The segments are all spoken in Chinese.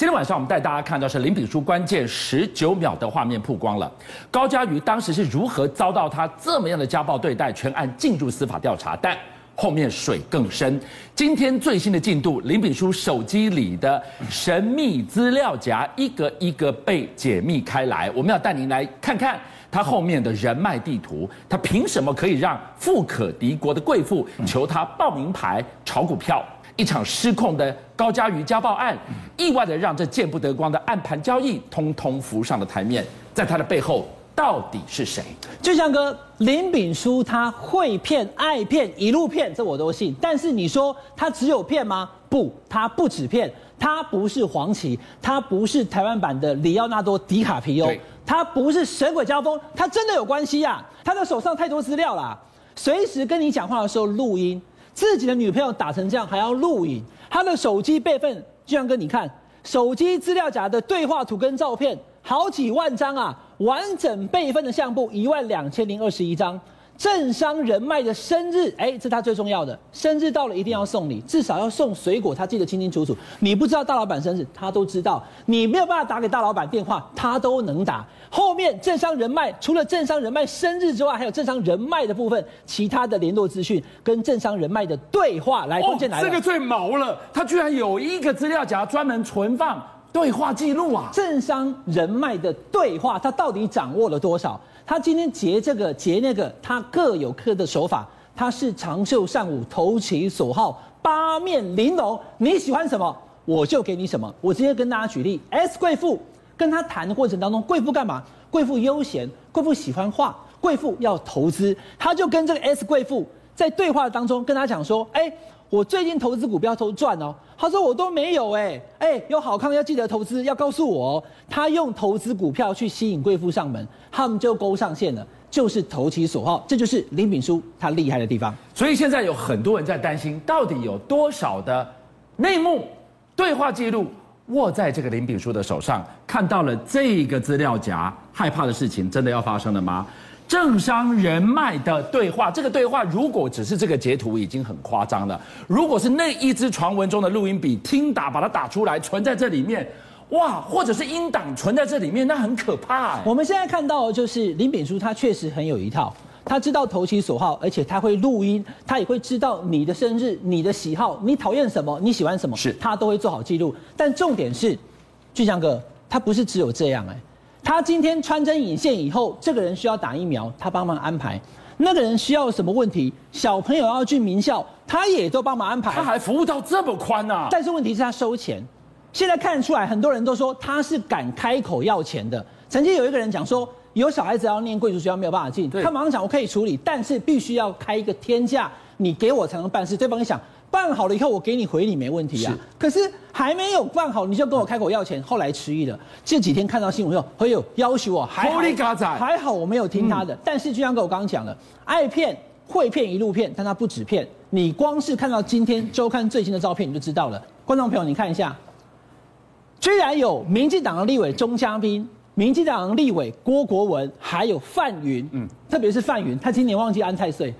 今天晚上我们带大家看到是林炳书关键十九秒的画面曝光了，高嘉瑜当时是如何遭到他这么样的家暴对待，全案进入司法调查，但后面水更深。今天最新的进度，林炳书手机里的神秘资料夹一个一个被解密开来，我们要带您来看看他后面的人脉地图，他凭什么可以让富可敌国的贵妇求他报名牌、炒股票？一场失控的高嘉瑜家暴案，意外的让这见不得光的暗盘交易通通浮上了台面。在他的背后到底是谁？俊相哥，林炳书他会骗、爱骗、一路骗，这我都信。但是你说他只有骗吗？不，他不止骗，他不是黄旗，他不是台湾版的里奥纳多·迪卡皮欧，他不是神鬼交锋，他真的有关系呀、啊！他的手上太多资料了，随时跟你讲话的时候录音。自己的女朋友打成这样还要录影，他的手机备份，就像跟你看，手机资料夹的对话图跟照片好几万张啊，完整备份的相簿一万两千零二十一张。政商人脉的生日，哎，这是他最重要的。生日到了一定要送礼，至少要送水果，他记得清清楚楚。你不知道大老板生日，他都知道。你没有办法打给大老板电话，他都能打。后面政商人脉，除了政商人脉生日之外，还有政商人脉的部分，其他的联络资讯跟政商人脉的对话来，关键来了。这个最毛了，他居然有一个资料夹专门存放对话记录啊！政商人脉的对话，他到底掌握了多少？他今天截这个截那个，他各有各的手法。他是长袖善舞，投其所好，八面玲珑。你喜欢什么，我就给你什么。我直接跟大家举例：S 贵妇跟他谈的过程当中，贵妇干嘛？贵妇悠闲，贵妇喜欢画，贵妇要投资。他就跟这个 S 贵妇在对话当中跟他讲说：哎。我最近投资股票都赚哦，他说我都没有哎哎，有好康要记得投资，要告诉我哦。他用投资股票去吸引贵妇上门，他们就勾上线了，就是投其所好，这就是林炳书他厉害的地方。所以现在有很多人在担心，到底有多少的内幕对话记录握在这个林炳书的手上？看到了这个资料夹，害怕的事情真的要发生了吗？政商人脉的对话，这个对话如果只是这个截图，已经很夸张了。如果是那一支传闻中的录音笔听打，把它打出来存在这里面，哇，或者是音档存在这里面，那很可怕欸。我们现在看到的就是林炳书，他确实很有一套，他知道投其所好，而且他会录音，他也会知道你的生日、你的喜好、你讨厌什么、你喜欢什么，是他都会做好记录。但重点是，俊祥哥，他不是只有这样哎。他今天穿针引线以后，这个人需要打疫苗，他帮忙安排；那个人需要什么问题，小朋友要去名校，他也都帮忙安排。他还服务到这么宽呐、啊！但是问题是他收钱。现在看得出来，很多人都说他是敢开口要钱的。曾经有一个人讲说，有小孩子要念贵族学校没有办法进，他马上讲我可以处理，但是必须要开一个天价，你给我才能办事。对方一想。办好了以后，我给你回礼没问题啊。可是还没有办好，你就跟我开口要钱，后来迟疑了。这几天看到新闻说，哎呦，要求我还好，还好我没有听他的。但是就像跟我刚刚讲了，爱骗会骗一路骗，但他不止骗。你光是看到今天周刊最新的照片，你就知道了。观众朋友，你看一下，居然有民进党的立委钟佳滨、民进党的立委郭国文，还有范云，嗯，特别是范云，他今年忘记安太岁。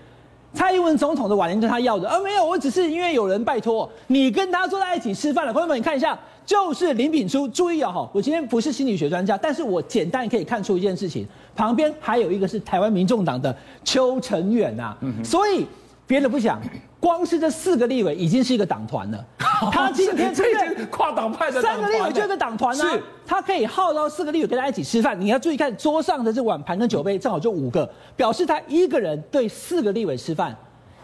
蔡英文总统的晚年跟他要的，而、啊、没有，我只是因为有人拜托你跟他坐在一起吃饭了。朋友们，你看一下，就是林炳书。注意啊、哦，哈，我今天不是心理学专家，但是我简单可以看出一件事情，旁边还有一个是台湾民众党的邱成远呐、啊，所以别的不想。光是这四个立委已经是一个党团了。他今天这个跨党派的三个立委就是党团呢，他可以号召四个立委跟他一起吃饭。你要注意看桌上的这碗盘跟酒杯，正好就五个，表示他一个人对四个立委吃饭，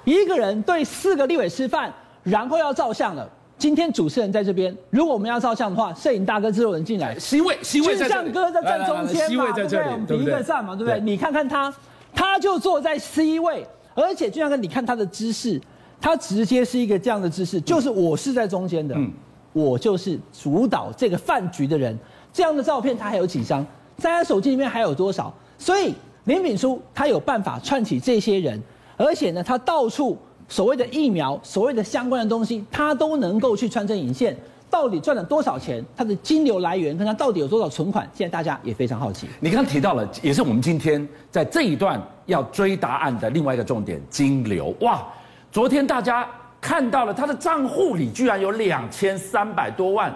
一个人对四个立委吃饭，然后要照相了。今天主持人在这边，如果我们要照相的话，摄影大哥之后人进来，C 位，C 位，俊相哥在正中间嘛，对不对？我们比一个赞嘛，对不对？你看看他，他就坐在 C 位，而且俊相哥，你看他的姿势。他直接是一个这样的姿势，就是我是在中间的，嗯，我就是主导这个饭局的人。这样的照片他还有几张？在他手机里面还有多少？所以林炳书他有办法串起这些人，而且呢，他到处所谓的疫苗、所谓的相关的东西，他都能够去穿针引线。到底赚了多少钱？他的金流来源跟他到底有多少存款？现在大家也非常好奇。你刚刚提到了，也是我们今天在这一段要追答案的另外一个重点——金流。哇！昨天大家看到了他的账户里居然有两千三百多万，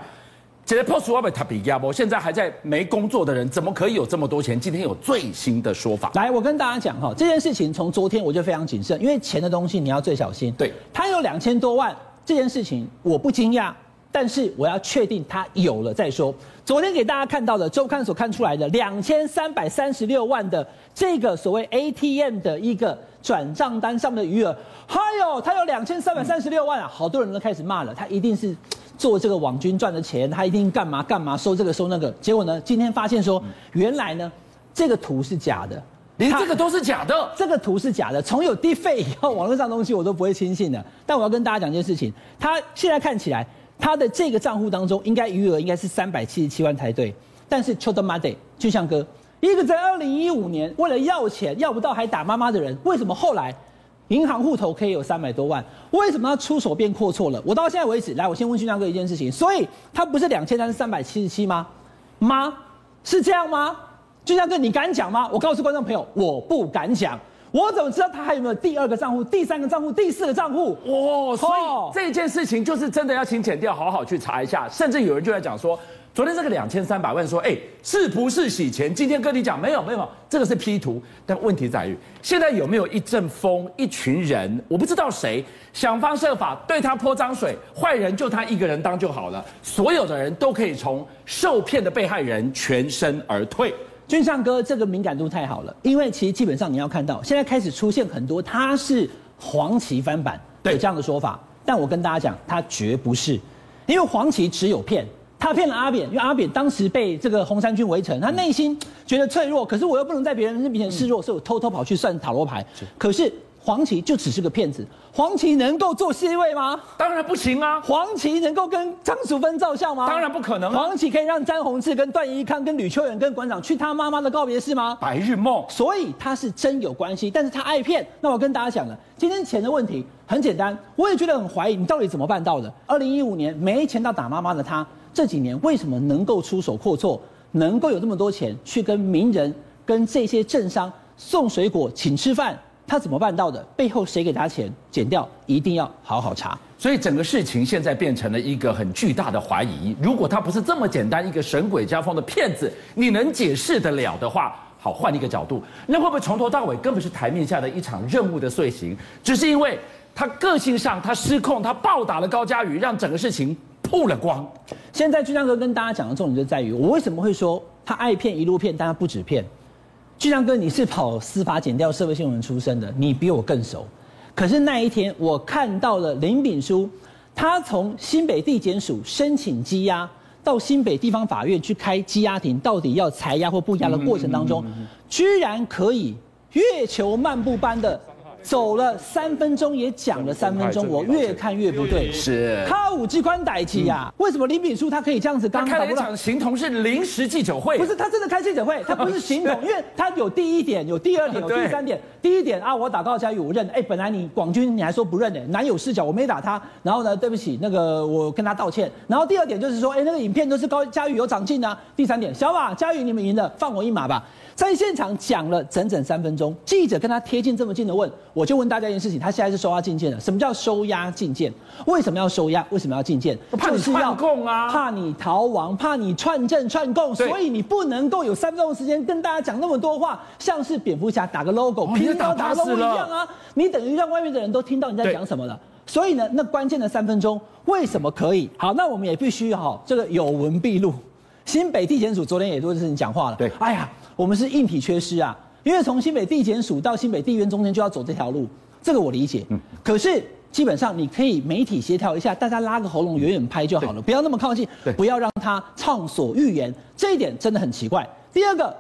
现在 post 外面他比亚波，现在还在没工作的人，怎么可以有这么多钱？今天有最新的说法。来，我跟大家讲哈，这件事情从昨天我就非常谨慎，因为钱的东西你要最小心。对，他有两千多万，这件事情我不惊讶，但是我要确定他有了再说。昨天给大家看到的周刊所看出来的两千三百三十六万的这个所谓 ATM 的一个转账单上面的余额，还有他有两千三百三十六万啊，好多人都开始骂了，他一定是。做这个网军赚的钱，他一定干嘛干嘛收这个收那个，结果呢，今天发现说，原来呢，这个图是假的，连这个都是假的，这个图是假的。从有 deepfake 以后，网络上东西我都不会轻信的。但我要跟大家讲一件事情，他现在看起来，他的这个账户当中应该余额应该是三百七十七万才对，但是 Chodo Mate 俊相哥，一个在二零一五年为了要钱要不到还打妈妈的人，为什么后来？银行户头可以有三百多万，为什么他出手变阔绰了？我到现在为止，来，我先问俊相哥一件事情，所以他不是两千，他是三百七十七吗？吗？是这样吗？俊相哥，你敢讲吗？我告诉观众朋友，我不敢讲，我怎么知道他还有没有第二个账户、第三个账户、第四个账户？哇，所以这件事情就是真的要请检调好好去查一下，甚至有人就在讲说。昨天这个两千三百万说，哎，是不是洗钱？今天跟你讲，没有没有，这个是 P 图。但问题在于，现在有没有一阵风，一群人，我不知道谁想方设法对他泼脏水，坏人就他一个人当就好了，所有的人都可以从受骗的被害人全身而退。俊相哥，这个敏感度太好了，因为其实基本上你要看到，现在开始出现很多他是黄旗翻版，有这样的说法。但我跟大家讲，他绝不是，因为黄旗只有骗。他骗了阿扁，因为阿扁当时被这个红衫军围城，他内心觉得脆弱，可是我又不能在别人面前示弱，所以我偷偷跑去算塔罗牌。可是黄旗就只是个骗子，黄旗能够做 C 位吗？当然不行啊！黄旗能够跟张淑芬照相吗？当然不可能。黄旗可以让詹宏志跟段宜康跟吕秋远跟馆长去他妈妈的告别式吗？白日梦。所以他是真有关系，但是他爱骗。那我跟大家讲了，今天钱的问题很简单，我也觉得很怀疑你到底怎么办到的。二零一五年没钱到打妈妈的他。这几年为什么能够出手阔绰，能够有这么多钱去跟名人、跟这些政商送水果、请吃饭？他怎么办到的？背后谁给他钱？剪掉一定要好好查。所以整个事情现在变成了一个很巨大的怀疑。如果他不是这么简单一个神鬼交锋的骗子，你能解释得了的话，好，换一个角度，那会不会从头到尾根本是台面下的一场任务的遂行？只是因为他个性上他失控，他暴打了高嘉宇，让整个事情。曝了光。现在俊相哥跟大家讲的重点就在于，我为什么会说他爱骗一路骗，但他不止骗。俊相哥，你是跑司法检调社会新闻出身的，你比我更熟。可是那一天，我看到了林炳书，他从新北地检署申请羁押，到新北地方法院去开羁押庭，到底要裁押或不押的过程当中，居然可以月球漫步般的。走了三分钟，也讲了三分钟，我越看越不对。是，他五机关逮鸡呀？为什么林炳书他可以这样子？刚开了一场形同是临时记者会，不是他真的开记者会，他不是形同，因为他有第一点，有第二点，有第三点。第一点啊，我打高嘉宇，我认。哎，本来你广军你还说不认呢，男友视角，我没打他。然后呢，对不起，那个我跟他道歉。然后第二点就是说，哎，那个影片都是高嘉宇有长进啊。第三点，小马嘉宇你们赢了，放我一马吧。在现场讲了整整三分钟，记者跟他贴近这么近的问，我就问大家一件事情：他现在是收押禁见了。什么叫收押禁见？为什么要收押？为什么要禁见？怕你串供啊！怕你逃亡，怕你串证串供，所以你不能够有三分钟的时间跟大家讲那么多话，像是蝙蝠侠打个 logo，平时打 logo 一样啊！你等于让外面的人都听到你在讲什么了。所以呢，那关键的三分钟为什么可以？好，那我们也必须哈，这个有文必录。新北地检署昨天也做这事情讲话了，对，哎呀。我们是硬体缺失啊，因为从新北地检署到新北地院中间就要走这条路，这个我理解。嗯，可是基本上你可以媒体协调一下，大家拉个喉咙远远拍就好了，不要那么靠近，不要让他畅所欲言，这一点真的很奇怪。第二个，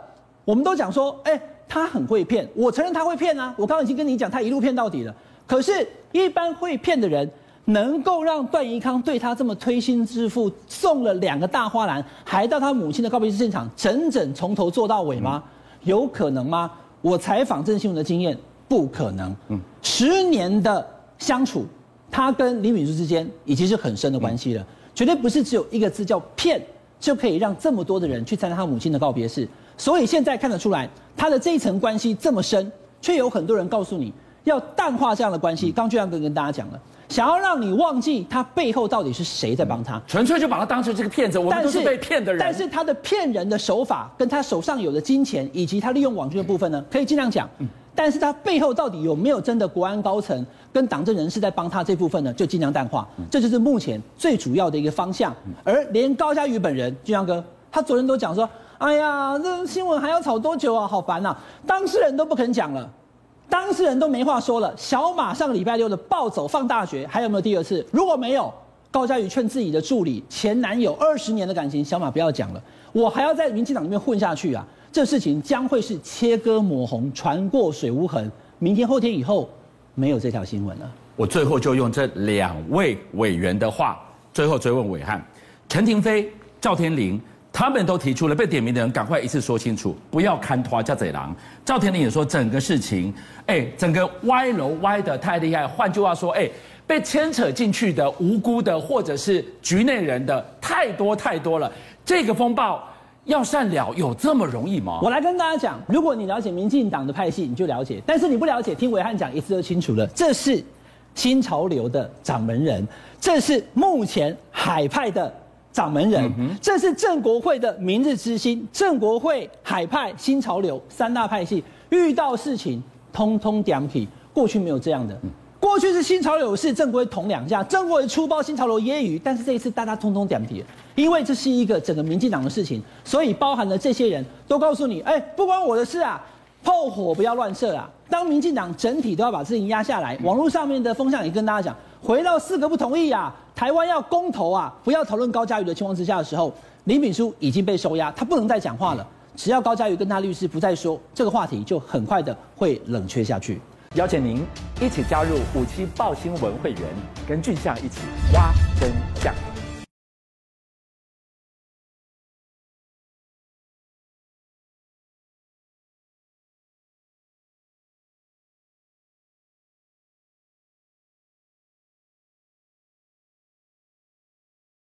我们都讲说，哎，他很会骗，我承认他会骗啊，我刚刚已经跟你讲，他一路骗到底了。可是，一般会骗的人，能够让段宜康对他这么推心置腹，送了两个大花篮，还到他母亲的告别式现场，整整从头做到尾吗？有可能吗？我采访郑新闻的经验，不可能。嗯，十年的相处，他跟李敏珠之间已经是很深的关系了，绝对不是只有一个字叫骗，就可以让这么多的人去参加他母亲的告别式。所以现在看得出来，他的这一层关系这么深，却有很多人告诉你要淡化这样的关系。刚俊相哥跟大家讲了。想要让你忘记他背后到底是谁在帮他，纯粹就把他当成这个骗子，我们都是被骗的人。但是他的骗人的手法，跟他手上有的金钱，以及他利用网军的部分呢，可以尽量讲。但是他背后到底有没有真的国安高层跟党政人士在帮他这部分呢？就尽量淡化。这就是目前最主要的一个方向。而连高嘉瑜本人，俊相哥，他昨天都讲说：“哎呀，这新闻还要炒多久啊？好烦呐！”当事人都不肯讲了。当事人都没话说了。小马上个礼拜六的暴走放大学，还有没有第二次？如果没有，高嘉瑜劝自己的助理前男友二十年的感情，小马不要讲了，我还要在民进党里面混下去啊！这事情将会是切割抹红，船过水无痕。明天后天以后，没有这条新闻了。我最后就用这两位委员的话，最后追问伟汉：陈廷妃、赵天麟。他们都提出了被点名的人赶快一次说清楚，不要看拖家贼狼。赵天麟也说整个事情，哎，整个歪楼歪得太厉害。换句话说，哎，被牵扯进去的无辜的或者是局内人的太多太多了。这个风暴要善了有这么容易吗？我来跟大家讲，如果你了解民进党的派系，你就了解；但是你不了解，听暐瀚讲一次就清楚了。这是新潮流的掌门人，这是目前海派的。掌门人，这是郑国会的明日之星，郑国会海派新潮流三大派系遇到事情通通点起，过去没有这样的，过去是新潮流是正国会捅两下，正国会出包新潮流揶揄，但是这一次大家通通点起，因为这是一个整个民进党的事情，所以包含了这些人都告诉你，哎，不关我的事啊，炮火不要乱射啊，当民进党整体都要把事情压下来，网络上面的风向也跟大家讲。回到四个不同意啊，台湾要公投啊，不要讨论高嘉瑜的情况之下的时候，林敏淑已经被收押，他不能再讲话了。只要高嘉瑜跟他律师不再说这个话题，就很快的会冷却下去。邀请您一起加入五七报新闻会员，跟俊相一起挖真相。